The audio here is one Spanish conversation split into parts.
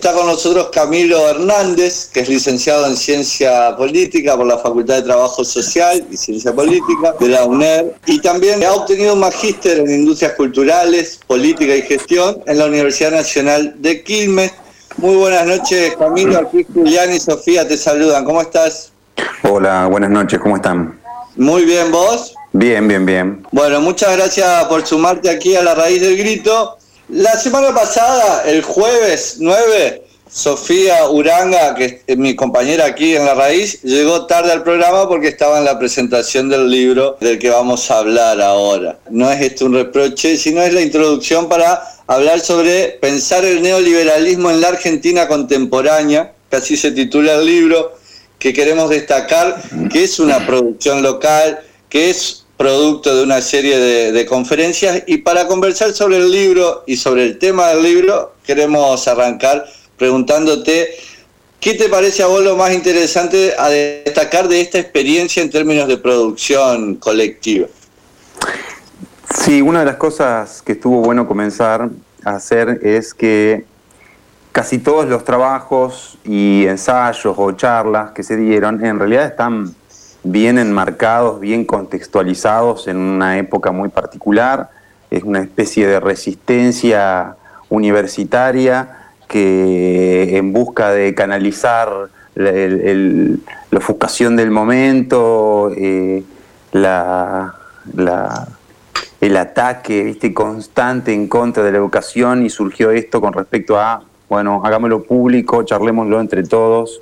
está con nosotros Camilo Hernández, que es licenciado en Ciencia Política por la Facultad de Trabajo Social y Ciencia Política de la UNED. Y también ha obtenido un magíster en Industrias Culturales, Política y Gestión en la Universidad Nacional de Quilmes. Muy buenas noches, Camilo. Aquí Julián y Sofía te saludan. ¿Cómo estás? Hola, buenas noches. ¿Cómo están? Muy bien, ¿vos? Bien, bien, bien. Bueno, muchas gracias por sumarte aquí a la raíz del grito. La semana pasada, el jueves 9, Sofía Uranga, que es mi compañera aquí en La Raíz, llegó tarde al programa porque estaba en la presentación del libro del que vamos a hablar ahora. No es esto un reproche, sino es la introducción para hablar sobre pensar el neoliberalismo en la Argentina contemporánea, que así se titula el libro, que queremos destacar que es una producción local, que es producto de una serie de, conferencias y para conversar sobre el libro y sobre el tema del libro queremos arrancar preguntándote qué te parece a vos lo más interesante a destacar de esta experiencia en términos de producción colectiva. Sí, una de las cosas que estuvo bueno comenzar a hacer es que casi todos los trabajos y ensayos o charlas que se dieron en realidad están bien enmarcados, bien contextualizados en una época muy particular. Es una especie de resistencia universitaria que en busca de canalizar la ofuscación del momento, eh, el ataque ¿viste? constante en contra de la educación y surgió esto con respecto a, bueno, hagámoslo público, charlémoslo entre todos,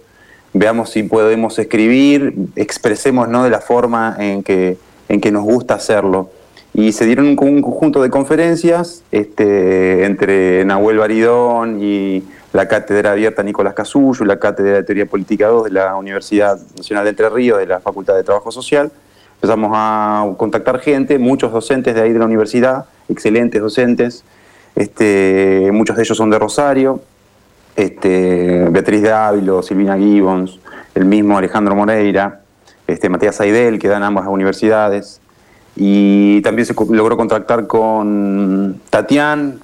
veamos si podemos escribir, expresemos ¿no? de la forma en que, en que nos gusta hacerlo. Y se dieron un, conjunto de conferencias este, entre Nahuel Baridón y la Cátedra Abierta Nicolás Casullo, la Cátedra de Teoría Política 2 de la Universidad Nacional de Entre Ríos, de la Facultad de Trabajo Social. Empezamos a contactar gente, muchos docentes de ahí de la universidad, excelentes docentes, este, muchos de ellos son de Rosario, este, Beatriz de Ávilo, Silvina Gibbons, el mismo Alejandro Moreira, este, Matías Aidel, que dan ambas universidades. Y también se logró contactar con Tatián,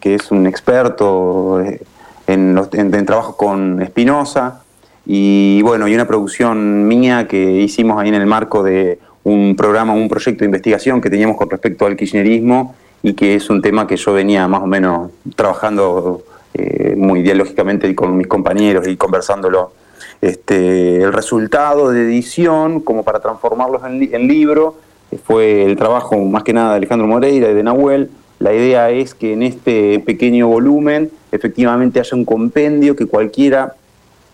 que es un experto eh, en, en, trabajo con Espinosa. Y bueno, y una producción mía que hicimos ahí en el marco de un programa, un proyecto de investigación que teníamos con respecto al kirchnerismo y que es un tema que yo venía más o menos trabajando eh, muy dialógicamente con mis compañeros y conversándolo. Este, el resultado de edición, como para transformarlos en, libro, eh, fue el trabajo más que nada de Alejandro Moreira y de Nahuel. La idea es que en este pequeño volumen efectivamente haya un compendio que cualquiera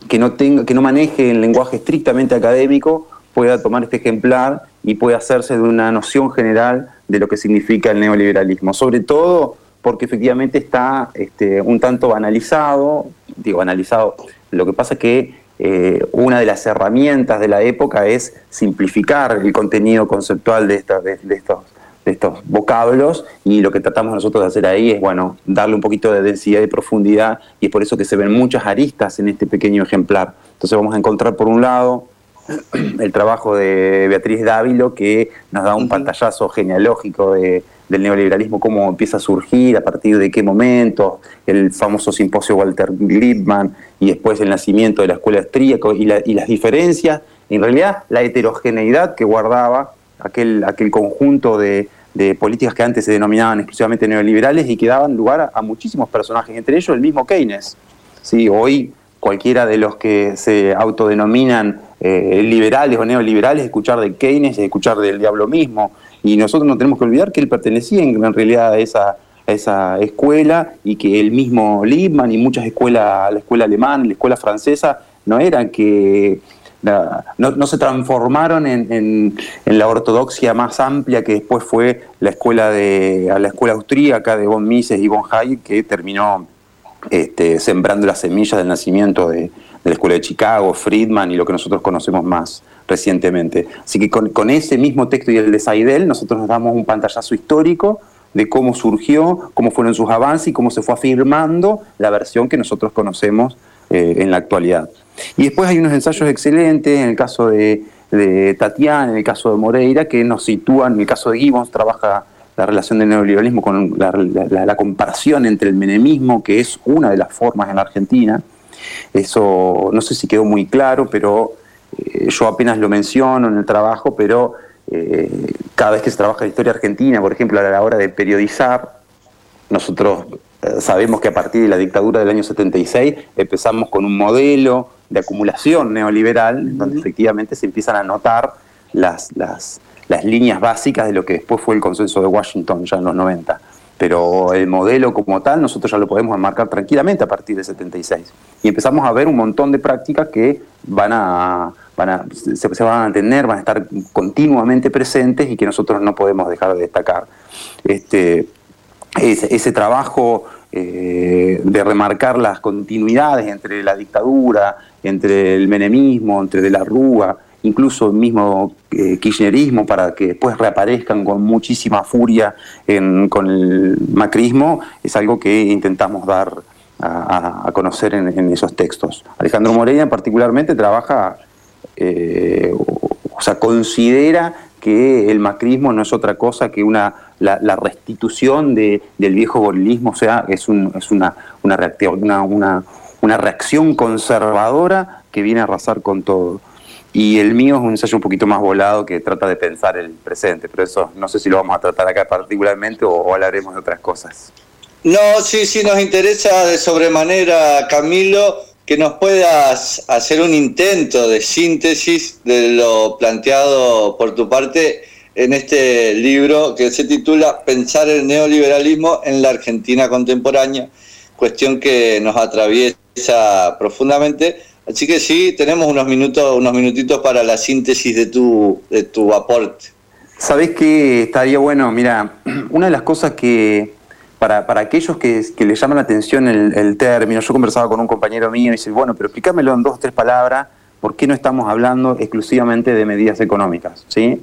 que no, tenga, que no maneje el lenguaje estrictamente académico pueda tomar este ejemplar y pueda hacerse de una noción general de lo que significa el neoliberalismo. Sobre todo porque efectivamente está este, un tanto banalizado, digo banalizado, lo que pasa es que eh, una de las herramientas de la época es simplificar el contenido conceptual de, de, estos, de estos vocablos y lo que tratamos nosotros de hacer ahí es, bueno, darle un poquito de densidad y profundidad y es por eso que se ven muchas aristas en este pequeño ejemplar. Entonces vamos a encontrar por un lado el trabajo de Beatriz Dávilo que nos da un pantallazo genealógico de del neoliberalismo, cómo empieza a surgir, a partir de qué momento, el famoso simposio Walter Lippmann y después el nacimiento de la escuela austríaca y, y las diferencias, en realidad la heterogeneidad que guardaba aquel, aquel conjunto de, políticas que antes se denominaban exclusivamente neoliberales y que daban lugar a, muchísimos personajes, entre ellos el mismo Keynes. Sí, hoy cualquiera de los que se autodenominan eh, liberales o neoliberales, escuchar de Keynes es escuchar del diablo mismo. Y nosotros no tenemos que olvidar que él pertenecía en, realidad a esa, esa escuela y que el mismo Liebman y muchas escuelas, la escuela alemana, la escuela francesa, no eran que no, se transformaron en, la ortodoxia más amplia que después fue la escuela de la escuela austríaca de von Mises y von Hayek que terminó este, sembrando las semillas del nacimiento de, la escuela de Chicago, Friedman y lo que nosotros conocemos más recientemente. Así que con, ese mismo texto y el de Saidel, nosotros nos damos un pantallazo histórico de cómo surgió, cómo fueron sus avances y cómo se fue afirmando la versión que nosotros conocemos eh, en la actualidad. Y después hay unos ensayos excelentes, en el caso de, Tatiana, en el caso de Moreira, que nos sitúan, en el caso de Gibbons trabaja la relación del neoliberalismo con la, comparación entre el menemismo, que es una de las formas en la Argentina. Eso no sé si quedó muy claro, pero yo apenas lo menciono en el trabajo, pero eh, cada vez que se trabaja la historia argentina, por ejemplo, a la hora de periodizar, nosotros eh, sabemos que a partir de la dictadura del año 76 empezamos con un modelo de acumulación neoliberal, donde efectivamente se empiezan a notar las, las, las líneas básicas de lo que después fue el consenso de Washington ya en los 90 pero el modelo como tal nosotros ya lo podemos enmarcar tranquilamente a partir del 76. Y empezamos a ver un montón de prácticas que van a, van a se, van a tener, van a estar continuamente presentes y que nosotros no podemos dejar de destacar. Este, ese, trabajo eh, de remarcar las continuidades entre la dictadura, entre el menemismo, entre de la Rúa, incluso el mismo eh, kirchnerismo, para que después reaparezcan con muchísima furia con el macrismo, es algo que intentamos dar a, conocer en, esos textos. Alejandro Moreira particularmente trabaja, eh, o sea, considera que el macrismo no es otra cosa que una la, restitución de, del viejo gorilismo, o sea, es, un, es una, una, reacción, una, una reacción conservadora que viene a arrasar con todo. Y el mío es un ensayo un poquito más volado que trata de pensar el presente, pero eso no sé si lo vamos a tratar acá particularmente o, hablaremos de otras cosas. No, sí, sí, nos interesa de sobremanera, Camilo, que nos puedas hacer un intento de síntesis de lo planteado por tu parte en este libro que se titula Pensar el neoliberalismo en la Argentina contemporánea, cuestión que nos atraviesa profundamente Así que sí, tenemos unos minutos, unos minutitos para la síntesis de tu, de tu aporte. Sabés que estaría bueno, mira, una de las cosas que para, para aquellos que, que les llama la atención el, término, yo conversaba con un compañero mío y dice, bueno, pero explícamelo en dos o tres palabras, ¿por qué no estamos hablando exclusivamente de medidas económicas? ¿sí?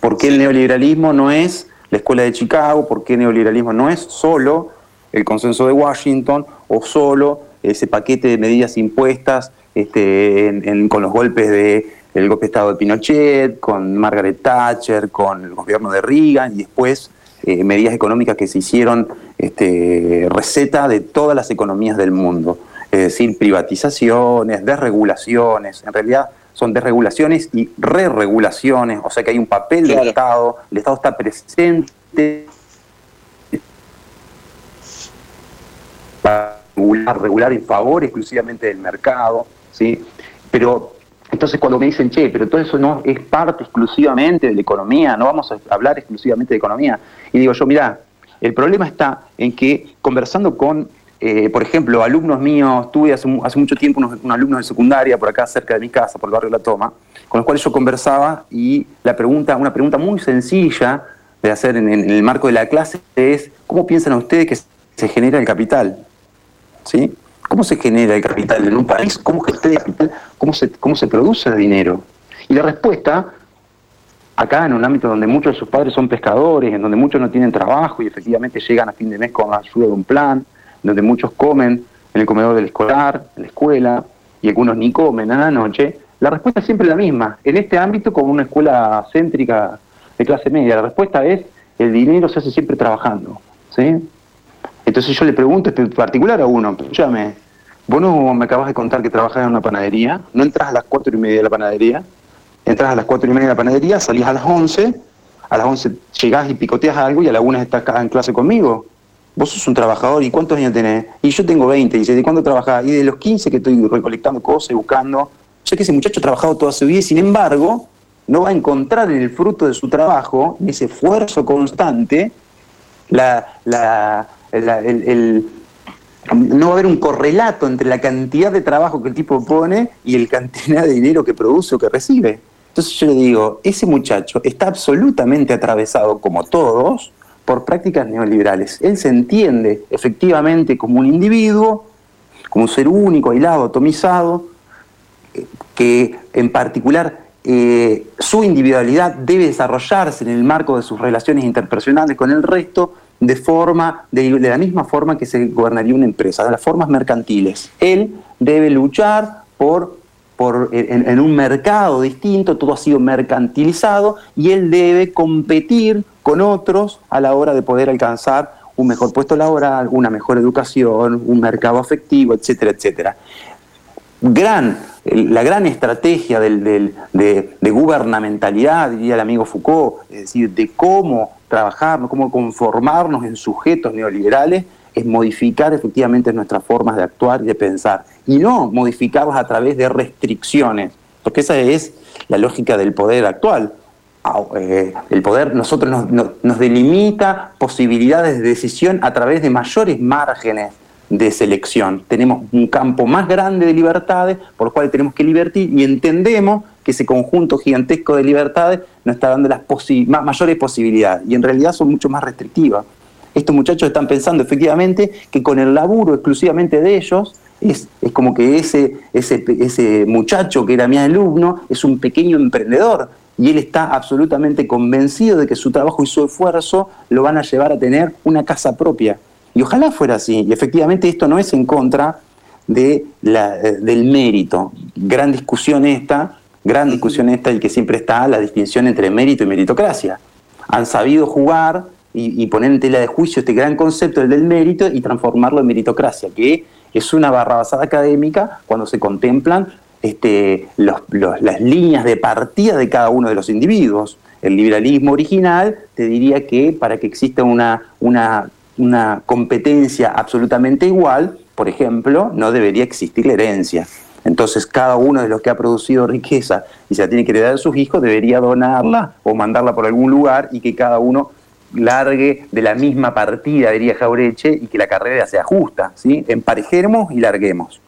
¿Por qué el neoliberalismo no es la escuela de Chicago? ¿Por qué el neoliberalismo no es solo el consenso de Washington o solo ese paquete de medidas impuestas este, con los golpes de el golpe de Estado de Pinochet, con Margaret Thatcher, con el gobierno de Reagan y después eh, medidas económicas que se hicieron este, receta de todas las economías del mundo. Es decir, privatizaciones, desregulaciones, en realidad son desregulaciones y re-regulaciones, o sea que hay un papel del Estado, el Estado está presente. Para regular, regular en favor exclusivamente del mercado. ¿sí? Pero entonces cuando me dicen, che, pero todo eso no es parte exclusivamente de la economía, no vamos a hablar exclusivamente de economía. Y digo yo, mira, el problema está en que conversando con, eh, por ejemplo, alumnos míos, tuve hace, mucho tiempo unos, alumnos de secundaria por acá cerca de mi casa, por el barrio La Toma, con los cuales yo conversaba y la pregunta, una pregunta muy sencilla de hacer en el marco de la clase es, ¿cómo piensan ustedes que se genera el capital? ¿Sí? ¿Cómo se genera el capital en un país? ¿Cómo, ¿Cómo, se, ¿Cómo se produce el dinero? Y la respuesta, acá en un ámbito donde muchos de sus padres son pescadores, en donde muchos no tienen trabajo y efectivamente llegan a fin de mes con la ayuda de un plan, donde muchos comen en el comedor del escolar, en la escuela, y algunos ni comen a la noche, la respuesta es siempre la misma. En este ámbito, como una escuela céntrica de clase media, la respuesta es el dinero se hace siempre trabajando. ¿sí? Entonces yo le pregunto en particular a uno, escúchame, vos no me acabas de contar que trabajas en una panadería, no entras a las cuatro y media de la panadería, entras a las cuatro y media de la panadería, salís a las once, a las once llegás y picoteas algo y a la una estás en clase conmigo. Vos sos un trabajador, ¿y cuántos años tenés? Y yo tengo 20, y dice, ¿de cuándo trabajás? Y de los 15 que estoy recolectando cosas y buscando. Sé que ese muchacho ha trabajado toda su vida y sin embargo no va a encontrar en el fruto de su trabajo, en ese esfuerzo constante, la, la, no va a haber un correlato entre la cantidad de trabajo que el tipo pone y el cantidad de dinero que produce o que recibe. Entonces yo le digo, ese muchacho está absolutamente atravesado, como todos, por prácticas neoliberales. Él se entiende efectivamente como un individuo, como un ser único, aislado, atomizado, que en particular eh, su individualidad debe desarrollarse en el marco de sus relaciones interpersonales con el resto, de forma, de, la misma forma que se gobernaría una empresa, de las formas mercantiles. Él debe luchar por, por en, un mercado distinto, todo ha sido mercantilizado, y él debe competir con otros a la hora de poder alcanzar un mejor puesto laboral, una mejor educación, un mercado afectivo, etcétera, etcétera. Gran, la gran estrategia de, de, gubernamentalidad, diría el amigo Foucault, es decir, de cómo trabajar, cómo conformarnos en sujetos neoliberales, es modificar efectivamente nuestras formas de actuar y de pensar, y no modificarlas a través de restricciones, porque esa es la lógica del poder actual. Eh, el poder nosotros nos, delimita posibilidades de decisión a través de mayores márgenes de selección. Tenemos un campo más grande de libertades por lo cual tenemos que libertir y entendemos que ese conjunto gigantesco de libertades nos está dando las mayores posibilidades y en realidad son mucho más restrictivas. Estos muchachos están pensando efectivamente que con el laburo exclusivamente de ellos es, es, como que ese, ese, ese muchacho que era mi alumno es un pequeño emprendedor y él está absolutamente convencido de que su trabajo y su esfuerzo lo van a llevar a tener una casa propia. Y ojalá fuera así. Y efectivamente esto no es en contra de la, eh, del mérito. Gran discusión esta, gran discusión esta y que siempre está la distinción entre mérito y meritocracia. Han sabido jugar y, poner en tela de juicio este gran concepto del mérito y transformarlo en meritocracia, que es una barrabasada académica cuando se contemplan este, las líneas de partida de cada uno de los individuos. El liberalismo original te diría que para que exista una, una, una competencia absolutamente igual, por ejemplo, no debería existir la herencia. Entonces cada uno de los que ha producido riqueza y se la tiene que heredar a sus hijos debería donarla o mandarla por algún lugar y que cada uno largue de la misma partida, diría Jaureche, y que la carrera sea justa, ¿sí? Emparejemos y larguemos.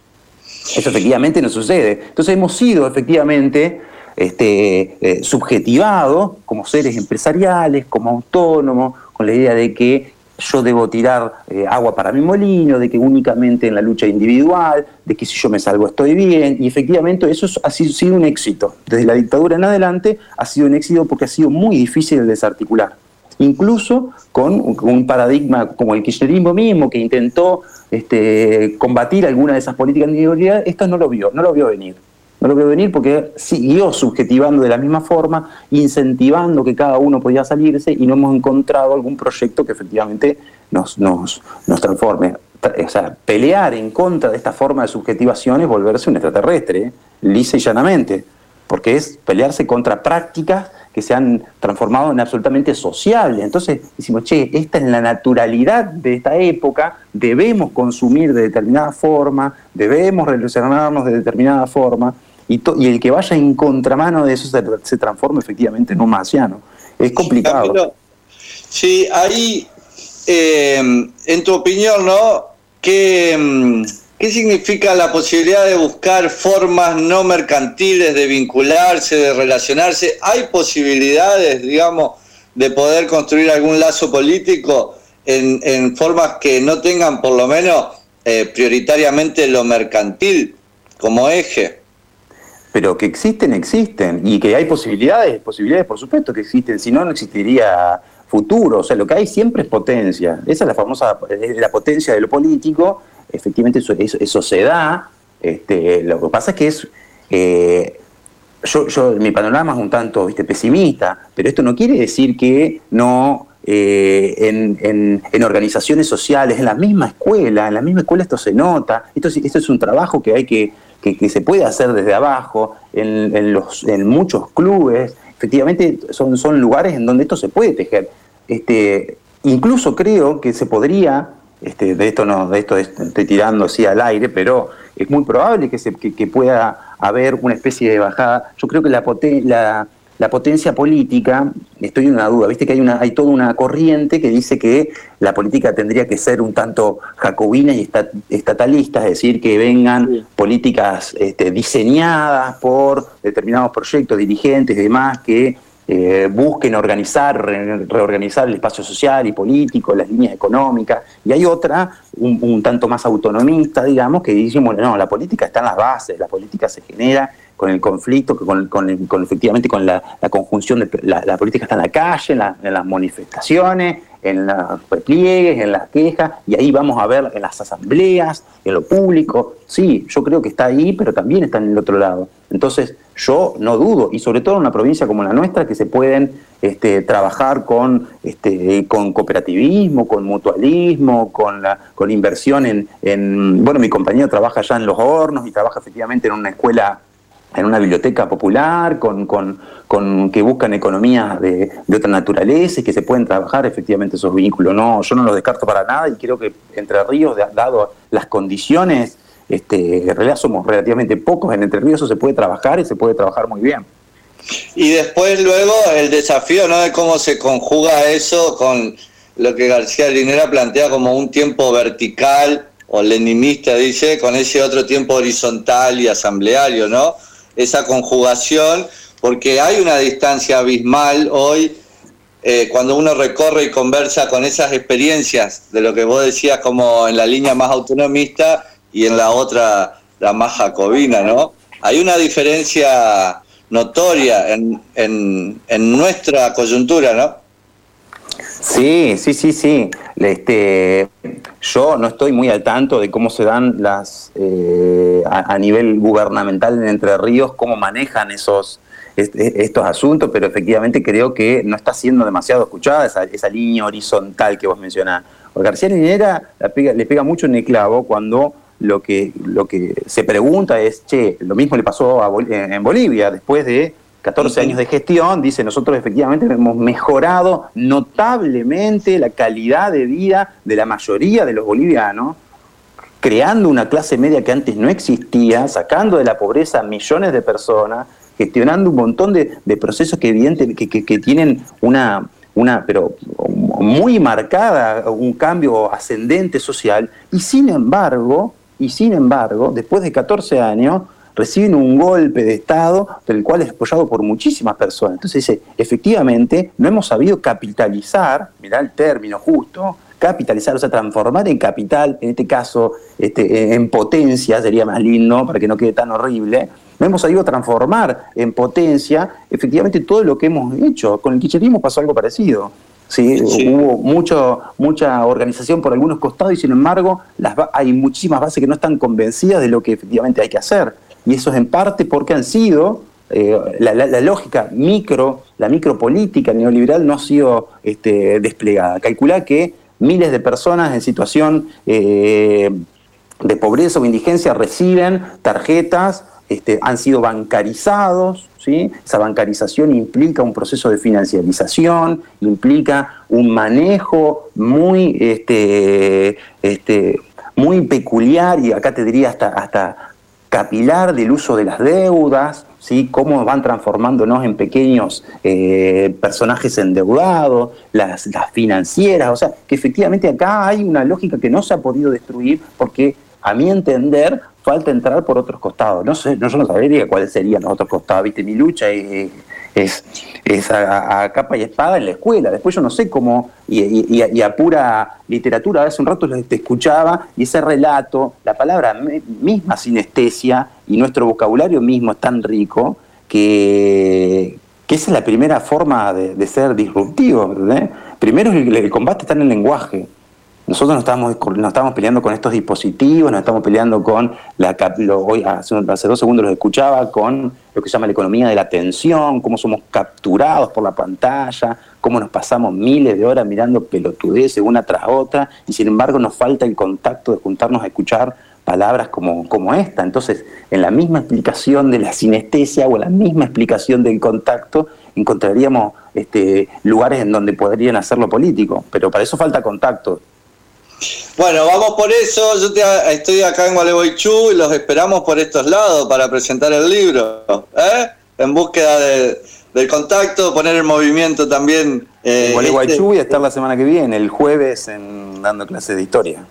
Eso efectivamente no sucede. Entonces hemos sido efectivamente este, eh, subjetivados como seres empresariales, como autónomos, con la idea de que yo debo tirar eh, agua para mi molino, de que únicamente en la lucha individual, de que si yo me salgo estoy bien, y efectivamente eso ha sido un éxito. Desde la dictadura en adelante ha sido un éxito porque ha sido muy difícil de desarticular incluso con un paradigma como el kirchnerismo mismo, que intentó este, combatir alguna de esas políticas neoliberales, esto no lo vio, no lo vio venir. No lo vio venir porque siguió subjetivando de la misma forma, incentivando que cada uno podía salirse y no hemos encontrado algún proyecto que efectivamente nos, nos, nos transforme. O sea, pelear en contra de esta forma de subjetivación es volverse un extraterrestre, ¿eh? lisa y llanamente, porque es pelearse contra prácticas que se han transformado en absolutamente sociables. Entonces decimos, che, esta es la naturalidad de esta época, debemos consumir de determinada forma, debemos relacionarnos de determinada forma, y, y el que vaya en contramano de eso se, transforma efectivamente en un marciano. Es complicado. Sí, ahí, eh, en tu opinión, ¿no? Mm, ¿Qué significa la posibilidad de buscar formas no mercantiles de vincularse, de relacionarse? ¿Hay posibilidades, digamos, de poder construir algún lazo político en, formas que no tengan por lo menos eh, prioritariamente lo mercantil como eje? Pero que existen, existen. Y que hay posibilidades, posibilidades por supuesto que existen. Si no, no existiría futuro. O sea, lo que hay siempre es potencia. Esa es la famosa, la potencia de lo político efectivamente eso, eso, se da. Este, lo que pasa es que es. Eh, yo, yo, mi panorama es un tanto ¿viste, pesimista, pero esto no quiere decir que no eh, en, en, organizaciones sociales, en la misma escuela, en la misma escuela esto se nota, esto, esto es un trabajo que hay que, que, se puede hacer desde abajo, en, en, los, en muchos clubes, efectivamente son, son lugares en donde esto se puede tejer. Este, incluso creo que se podría este, de esto no, de esto estoy tirando así al aire, pero es muy probable que, se, que, pueda haber una especie de bajada. Yo creo que la, la, la, potencia política, estoy en una duda, viste que hay, una, hay toda una corriente que dice que la política tendría que ser un tanto jacobina y estatalista, es decir, que vengan políticas este, diseñadas por determinados proyectos, dirigentes y demás, que eh, busquen organizar, reorganizar el espacio social y político, las líneas económicas, y hay otra, un, tanto más autonomista, digamos, que dice, bueno, no, la política está en las bases, la política se genera con el conflicto, con, con, efectivamente con la, conjunción de la, política está en la calle, en, las manifestaciones, en los repliegues, en las quejas, y ahí vamos a ver en las asambleas, en lo público. Sí, yo creo que está ahí, pero también está en el otro lado. Entonces, yo no dudo, y sobre todo en una provincia como la nuestra, que se pueden este, trabajar con, este, con cooperativismo, con mutualismo, con, la, con inversión en, en, bueno, mi compañero trabaja ya en los hornos y trabaja efectivamente en una escuela en una biblioteca popular, con, con, con que buscan economías de, de, otra naturaleza y que se pueden trabajar efectivamente esos vínculos. No, yo no los descarto para nada y creo que Entre Ríos, dado las condiciones, este, en realidad somos relativamente pocos en Entre Ríos, eso se puede trabajar y se puede trabajar muy bien. Y después luego el desafío ¿no? de cómo se conjuga eso con lo que García Linera plantea como un tiempo vertical o leninista, dice, con ese otro tiempo horizontal y asambleario, ¿no? Esa conjugación, porque hay una distancia abismal hoy eh, cuando uno recorre y conversa con esas experiencias de lo que vos decías como en la línea más autonomista y en la otra la más jacobina, ¿no? Hay una diferencia notoria en, en, en nuestra coyuntura, ¿no? Sí, sí, sí, sí. Este, yo no estoy muy al tanto de cómo se dan las eh, a, nivel gubernamental en Entre Ríos, cómo manejan esos estos asuntos, pero efectivamente creo que no está siendo demasiado escuchada esa, esa línea horizontal que vos mencionás. García Linera le pega mucho en el clavo cuando lo que, lo que se pregunta es, che, lo mismo le pasó a en Bolivia, después de 14 años de gestión, dice, nosotros efectivamente hemos mejorado notablemente la calidad de vida de la mayoría de los bolivianos, creando una clase media que antes no existía, sacando de la pobreza a millones de personas, gestionando un montón de, procesos que evidentemente que, tienen una, una, pero muy marcada, un cambio ascendente social, y sin embargo, y sin embargo, después de 14 años, reciben un golpe de Estado del cual es apoyado por muchísimas personas. Entonces dice, efectivamente, no hemos sabido capitalizar, mirá el término justo, capitalizar, o sea, transformar en capital, en este caso, este, en potencia, sería más lindo para que no quede tan horrible, no hemos sabido transformar en potencia efectivamente todo lo que hemos hecho. Con el kirchnerismo pasó algo parecido. ¿sí? Hubo mucho, mucha organización por algunos costados y sin embargo las, hay muchísimas bases que no están convencidas de lo que efectivamente hay que hacer y eso es en parte porque han sido, eh, la, lógica micro, la micropolítica neoliberal no ha sido este, desplegada. Calcula que miles de personas en situación eh, de pobreza o indigencia reciben tarjetas, este, han sido bancarizados, ¿sí? esa bancarización implica un proceso de financiarización, implica un manejo muy, este, este, muy peculiar y acá te diría hasta, hasta capilar del uso de las deudas, ¿sí? cómo van transformándonos en pequeños eh, personajes endeudados, las, las financieras, o sea, que efectivamente acá hay una lógica que no se ha podido destruir porque, a mi entender, falta entrar por otros costados. No sé, no, yo no sabría cuáles serían los otros costados, viste, mi lucha es, es, a, capa y espada en la escuela. Después yo no sé cómo, y, a pura literatura, hace un rato te escuchaba, y ese relato, la palabra misma sinestesia y nuestro vocabulario mismo es tan rico que, esa es la primera forma de, ser disruptivo. Primero el combate está en el lenguaje. Nosotros no estamos, no estamos peleando con estos dispositivos, no estamos peleando con la hoy hace, hace, dos segundos los escuchaba con lo que se llama la economía de la atención, cómo somos capturados por la pantalla, cómo nos pasamos miles de horas mirando pelotudeces una tras otra, y sin embargo nos falta el contacto de juntarnos a escuchar palabras como, como esta. Entonces, en la misma explicación de la sinestesia o en la misma explicación del contacto, encontraríamos este, lugares en donde podrían hacerlo político, pero para eso falta contacto. Bueno, vamos por eso. Yo estoy acá en Gualeguaychú y los esperamos por estos lados para presentar el libro. ¿eh? En búsqueda del contacto, poner en movimiento también. Eh, Gualeguaychú este- voy a estar la semana que viene, el jueves, en, dando clases de historia.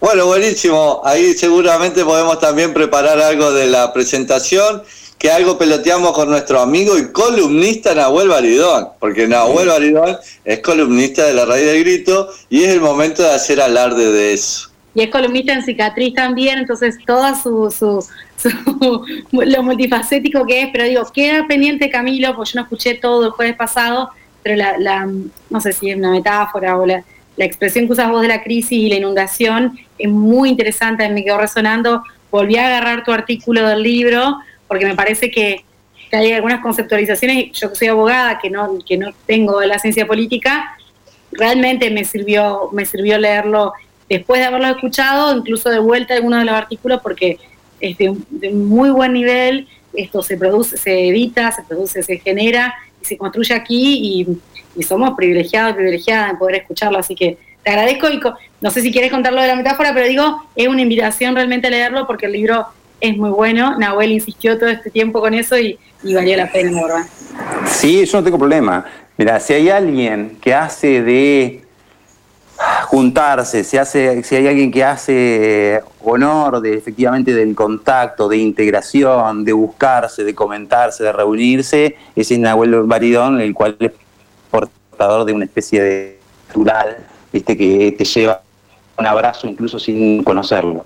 Bueno, buenísimo. Ahí seguramente podemos también preparar algo de la presentación que algo peloteamos con nuestro amigo y columnista Nahuel Baridón, porque Nahuel Baridón es columnista de la raíz del grito y es el momento de hacer alarde de eso. Y es columnista en cicatriz también, entonces todo su, su, lo multifacético que es, pero digo, queda pendiente Camilo, porque yo no escuché todo el jueves pasado, pero la, no sé si es una metáfora o la, la expresión que usas vos de la crisis y la inundación es muy interesante, me quedó resonando. Volví a agarrar tu artículo del libro porque me parece que, hay algunas conceptualizaciones, yo que soy abogada, que no, que no tengo la ciencia política, realmente me sirvió, me sirvió leerlo después de haberlo escuchado, incluso de vuelta algunos de los artículos, porque es de, muy buen nivel, esto se produce, se edita, se produce, se genera y se construye aquí y, somos privilegiados y privilegiadas de poder escucharlo, así que te agradezco y no sé si quieres contarlo de la metáfora, pero digo, es una invitación realmente a leerlo porque el libro es muy bueno. Nahuel insistió todo este tiempo con eso y, valió la pena, ¿verdad? Sí, yo no tengo problema. Mira, si hay alguien que hace de juntarse, si, hace, si hay alguien que hace honor de efectivamente del contacto, de integración, de buscarse, de comentarse, de reunirse, ese es Nahuel Baridón, el cual es portador de una especie de natural, viste, que te lleva un abrazo incluso sin conocerlo.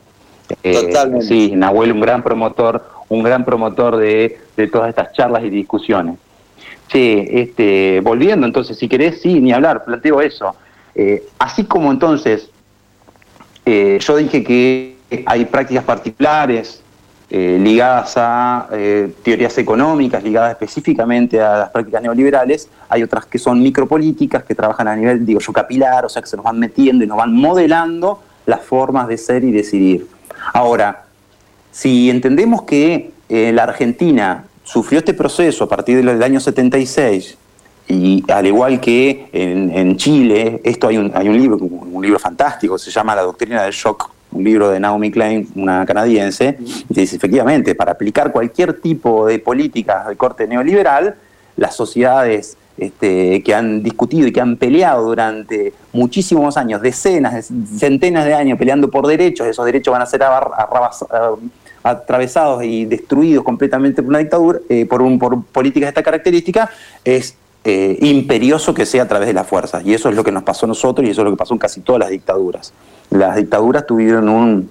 Eh, Totalmente. sí, Nahuel un gran promotor, un gran promotor de, de todas estas charlas y discusiones. Sí, este, volviendo entonces, si querés, sí, ni hablar, planteo eso. Eh, así como entonces eh, yo dije que hay prácticas particulares eh, ligadas a teorías económicas, ligadas específicamente a las prácticas neoliberales, hay otras que son micropolíticas, que trabajan a nivel, digo yo, capilar, o sea, que se nos van metiendo y nos van modelando las formas de ser y decidir. Ahora, si entendemos que la Argentina sufrió este proceso a partir del año 76 y al igual que en, Chile, esto hay un, hay un libro, un libro fantástico, se llama La Doctrina del Shock, un libro de Naomi Klein, una canadiense, y dice efectivamente, para aplicar cualquier tipo de políticas de corte neoliberal, las sociedades este, que han discutido y que han peleado durante muchísimos años, decenas, centenas de años peleando por derechos, esos derechos van a ser atravesados y destruidos completamente por una dictadura, eh, por, un, por políticas de esta característica, es eh, imperioso que sea a través de la fuerza. Y eso es lo que nos pasó a nosotros y eso es lo que pasó en casi todas las dictaduras. Las dictaduras tuvieron un,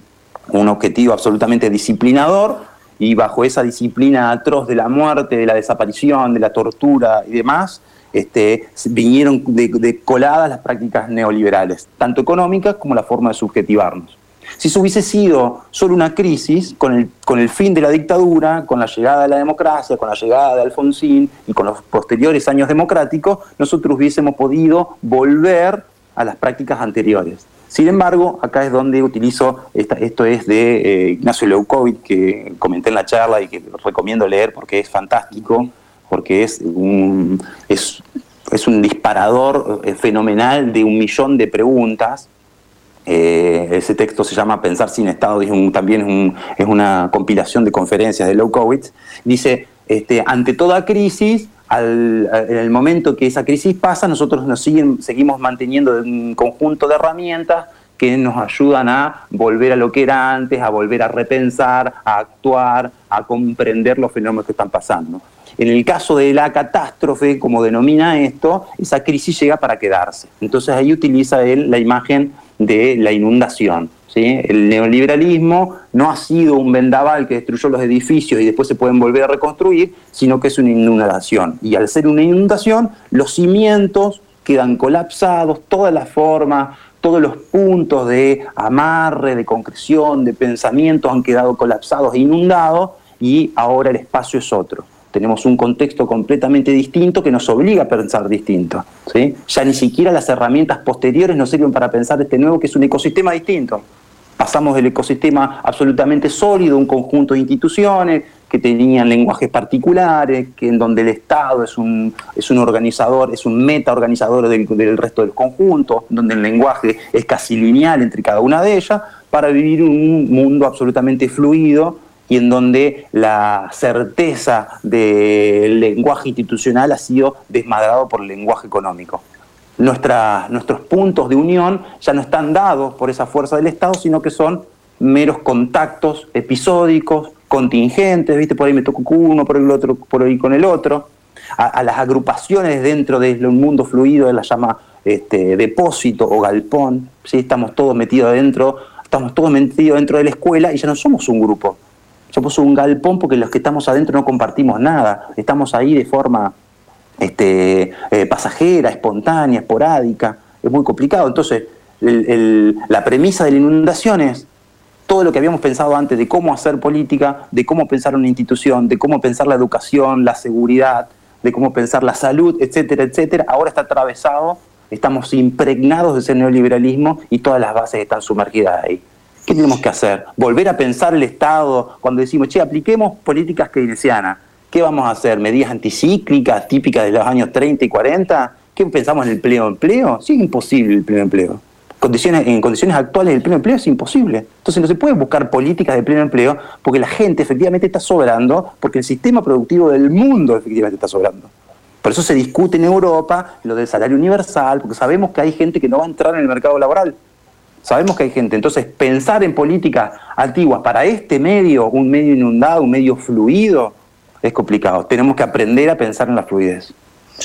objetivo absolutamente disciplinador y bajo esa disciplina atroz de la muerte, de la desaparición, de la tortura y demás, este, vinieron de coladas las prácticas neoliberales, tanto económicas como la forma de subjetivarnos. Si eso hubiese sido solo una crisis, con el, con el fin de la dictadura, con la llegada de la democracia, con la llegada de Alfonsín y con los posteriores años democráticos, nosotros hubiésemos podido volver a las prácticas anteriores. Sin embargo, acá es donde utilizo, esto es de eh, Ignacio Leukovic, que comenté en la charla y que recomiendo leer porque es fantástico, porque es un, es, un disparador eh, fenomenal de un millón de preguntas eh, ese texto se llama Pensar sin Estado, es también es, una compilación de conferencias de Lowkowitz. Dice, este, ante toda crisis, en el momento que esa crisis pasa, nosotros nos siguen, seguimos manteniendo un conjunto de herramientas que nos ayudan a volver a lo que era antes, a volver a repensar, a actuar, a comprender los fenómenos que están pasando. En el caso de la catástrofe, como denomina esto, esa crisis llega para quedarse. Entonces ahí utiliza él la imagen de la inundación. El neoliberalismo no ha sido un vendaval que destruyó los edificios y después se pueden volver a reconstruir, sino que es una inundación. Y al ser una inundación, los cimientos quedan colapsados, todas las formas, todos los puntos de amarre, de concreción, de pensamiento han quedado colapsados e inundados y ahora el espacio es otro tenemos un contexto completamente distinto que nos obliga a pensar distinto. Ya ni siquiera las herramientas posteriores nos sirven para pensar este nuevo que es un ecosistema distinto. Pasamos del ecosistema absolutamente sólido, un conjunto de instituciones que tenían lenguajes particulares, que en donde el Estado es un, es un organizador, es un meta organizador del, del resto del conjunto, donde el lenguaje es casi lineal entre cada una de ellas, para vivir un mundo absolutamente fluido, y en donde la certeza del lenguaje institucional ha sido desmadrado por el lenguaje económico. Nuestros puntos de unión ya no están dados por esa fuerza del Estado, sino que son meros contactos episódicos, contingentes, ¿viste? Por ahí me tocó uno, por el otro, por ahí con el otro. A, las agrupaciones dentro del mundo fluido, de la llama este, depósito o galpón, ¿sí? Estamos todos metidos adentro, estamos todos metidos dentro de la escuela y ya no somos un grupo, puse un galpón porque los que estamos adentro no compartimos nada, estamos ahí de forma este, eh, pasajera, espontánea, esporádica. Es muy complicado. Entonces, la premisa de la inundación es todo lo que habíamos pensado antes de cómo hacer política, de cómo pensar una institución, de cómo pensar la educación, la seguridad, de cómo pensar la salud, etcétera, etcétera, ahora está atravesado, estamos impregnados de ese neoliberalismo y todas las bases están sumergidas ahí. ¿Qué tenemos que hacer? Volver a pensar el Estado cuando decimos, che, apliquemos políticas keynesianas. ¿Qué vamos a hacer? ¿Medidas anticíclicas típicas de los años 30 y 40? ¿Qué pensamos en el pleno empleo? Sí, es imposible el pleno empleo condiciones, en condiciones actuales el pleno empleo es imposible. Entonces no se puede buscar políticas de pleno empleo porque la gente efectivamente está sobrando, porque el sistema productivo del mundo efectivamente está sobrando. Por eso se discute en Europa lo del salario universal, porque sabemos que hay gente que no va a entrar en el mercado laboral. Sabemos que hay gente. Entonces, pensar en políticas antiguas para este medio, un medio inundado, un medio fluido, es complicado. Tenemos que aprender a pensar en la fluidez.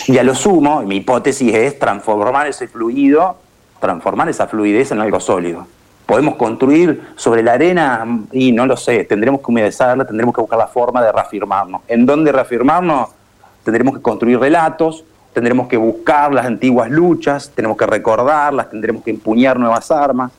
Y a lo sumo, mi hipótesis es transformar ese fluido transformar esa fluidez en algo sólido. Podemos construir sobre la arena y no lo sé, tendremos que humedezarla, tendremos que buscar la forma de reafirmarnos. ¿En dónde reafirmarnos? Tendremos que construir relatos, tendremos que buscar las antiguas luchas, tenemos que recordarlas, tendremos que empuñar nuevas armas.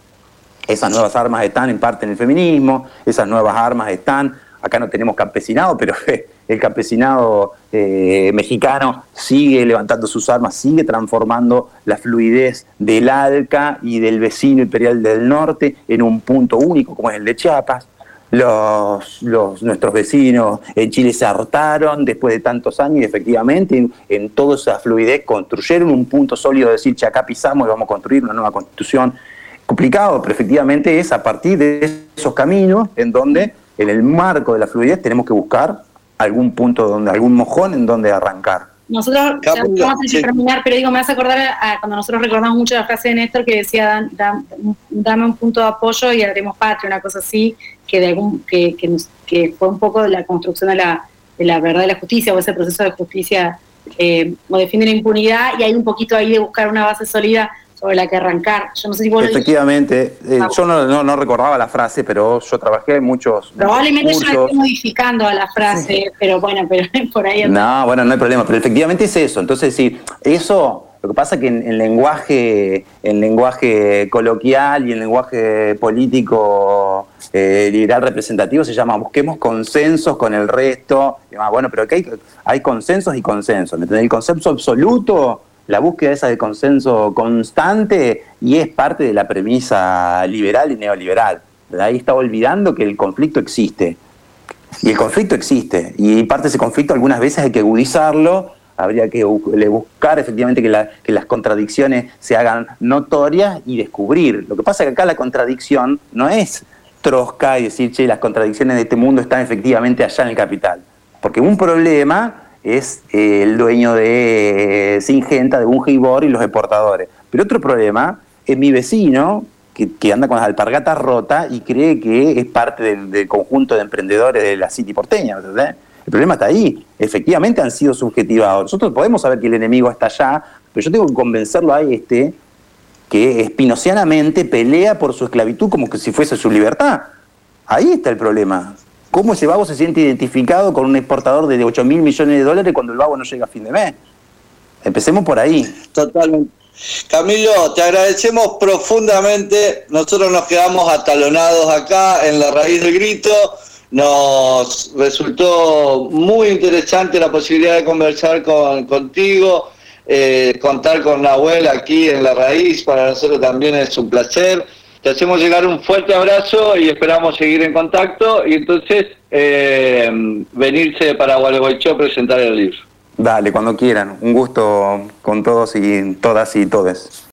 Esas nuevas armas están en parte en el feminismo, esas nuevas armas están acá no tenemos campesinado, pero el campesinado eh, mexicano sigue levantando sus armas, sigue transformando la fluidez del ALCA y del vecino imperial del norte en un punto único como es el de Chiapas. Los, nuestros vecinos en Chile se hartaron después de tantos años y efectivamente en, toda esa fluidez construyeron un punto sólido de decir, che, acá pisamos y vamos a construir una nueva constitución. Complicado, pero efectivamente es a partir de esos caminos en donde en el marco de la fluidez tenemos que buscar algún punto donde, algún mojón en donde arrancar. Nosotros, vamos a terminar, pero digo, me vas a acordar a, cuando nosotros recordamos mucho la frase de Néstor que decía, dame un punto de apoyo y haremos patria, una cosa así, que, de algún, que, que, fue un poco de la construcción de la, de la verdad de la justicia o ese proceso de justicia eh, o defiende la impunidad y hay un poquito ahí de buscar una base sólida sobre la que arrancar. Yo no sé si Efectivamente, eh, yo no, no, recordaba la frase, pero yo trabajé en muchos. Probablemente yo estoy modificando a la frase, pero bueno, pero por ahí. No, bueno, no hay problema, pero efectivamente es eso. Entonces, sí, eso. Lo que pasa es que en, lenguaje, en lenguaje coloquial y en lenguaje político eh, liberal representativo se llama busquemos consensos con el resto. Bueno, pero que hay, hay consensos y consensos. El consenso absoluto la búsqueda esa de consenso constante y es parte de la premisa liberal y neoliberal. Ahí está olvidando que el conflicto existe. Y el conflicto existe. Y parte de ese conflicto algunas veces hay que agudizarlo, habría que buscar efectivamente que, que las contradicciones se hagan notorias y descubrir. Lo que pasa es que acá la contradicción no es trosca y decir, che, las contradicciones de este mundo están efectivamente allá en el capital. Porque un problema es eh, el dueño de Singenta, de Bungibor y los exportadores. Pero otro problema es mi vecino, que, anda con las alpargatas rotas y cree que es parte del, conjunto de emprendedores de la City porteña. El problema está ahí. Efectivamente han sido subjetivados. Nosotros podemos saber que el enemigo está allá, pero yo tengo que convencerlo a este que espinocianamente pelea por su esclavitud como que si fuese su libertad. Ahí está el problema. ¿Cómo ese vago se siente identificado con un exportador de 8 mil millones de dólares cuando el vago no llega a fin de mes? Empecemos por ahí. Totalmente. Camilo, te agradecemos profundamente. Nosotros nos quedamos atalonados acá en la raíz del grito. Nos resultó muy interesante la posibilidad de conversar con, contigo, eh, contar con Nahuel aquí en la raíz. Para nosotros también es un placer. Te hacemos llegar un fuerte abrazo y esperamos seguir en contacto y entonces eh, venirse para Gualeguaychó a presentar el libro. Dale, cuando quieran. Un gusto con todos y todas y todes.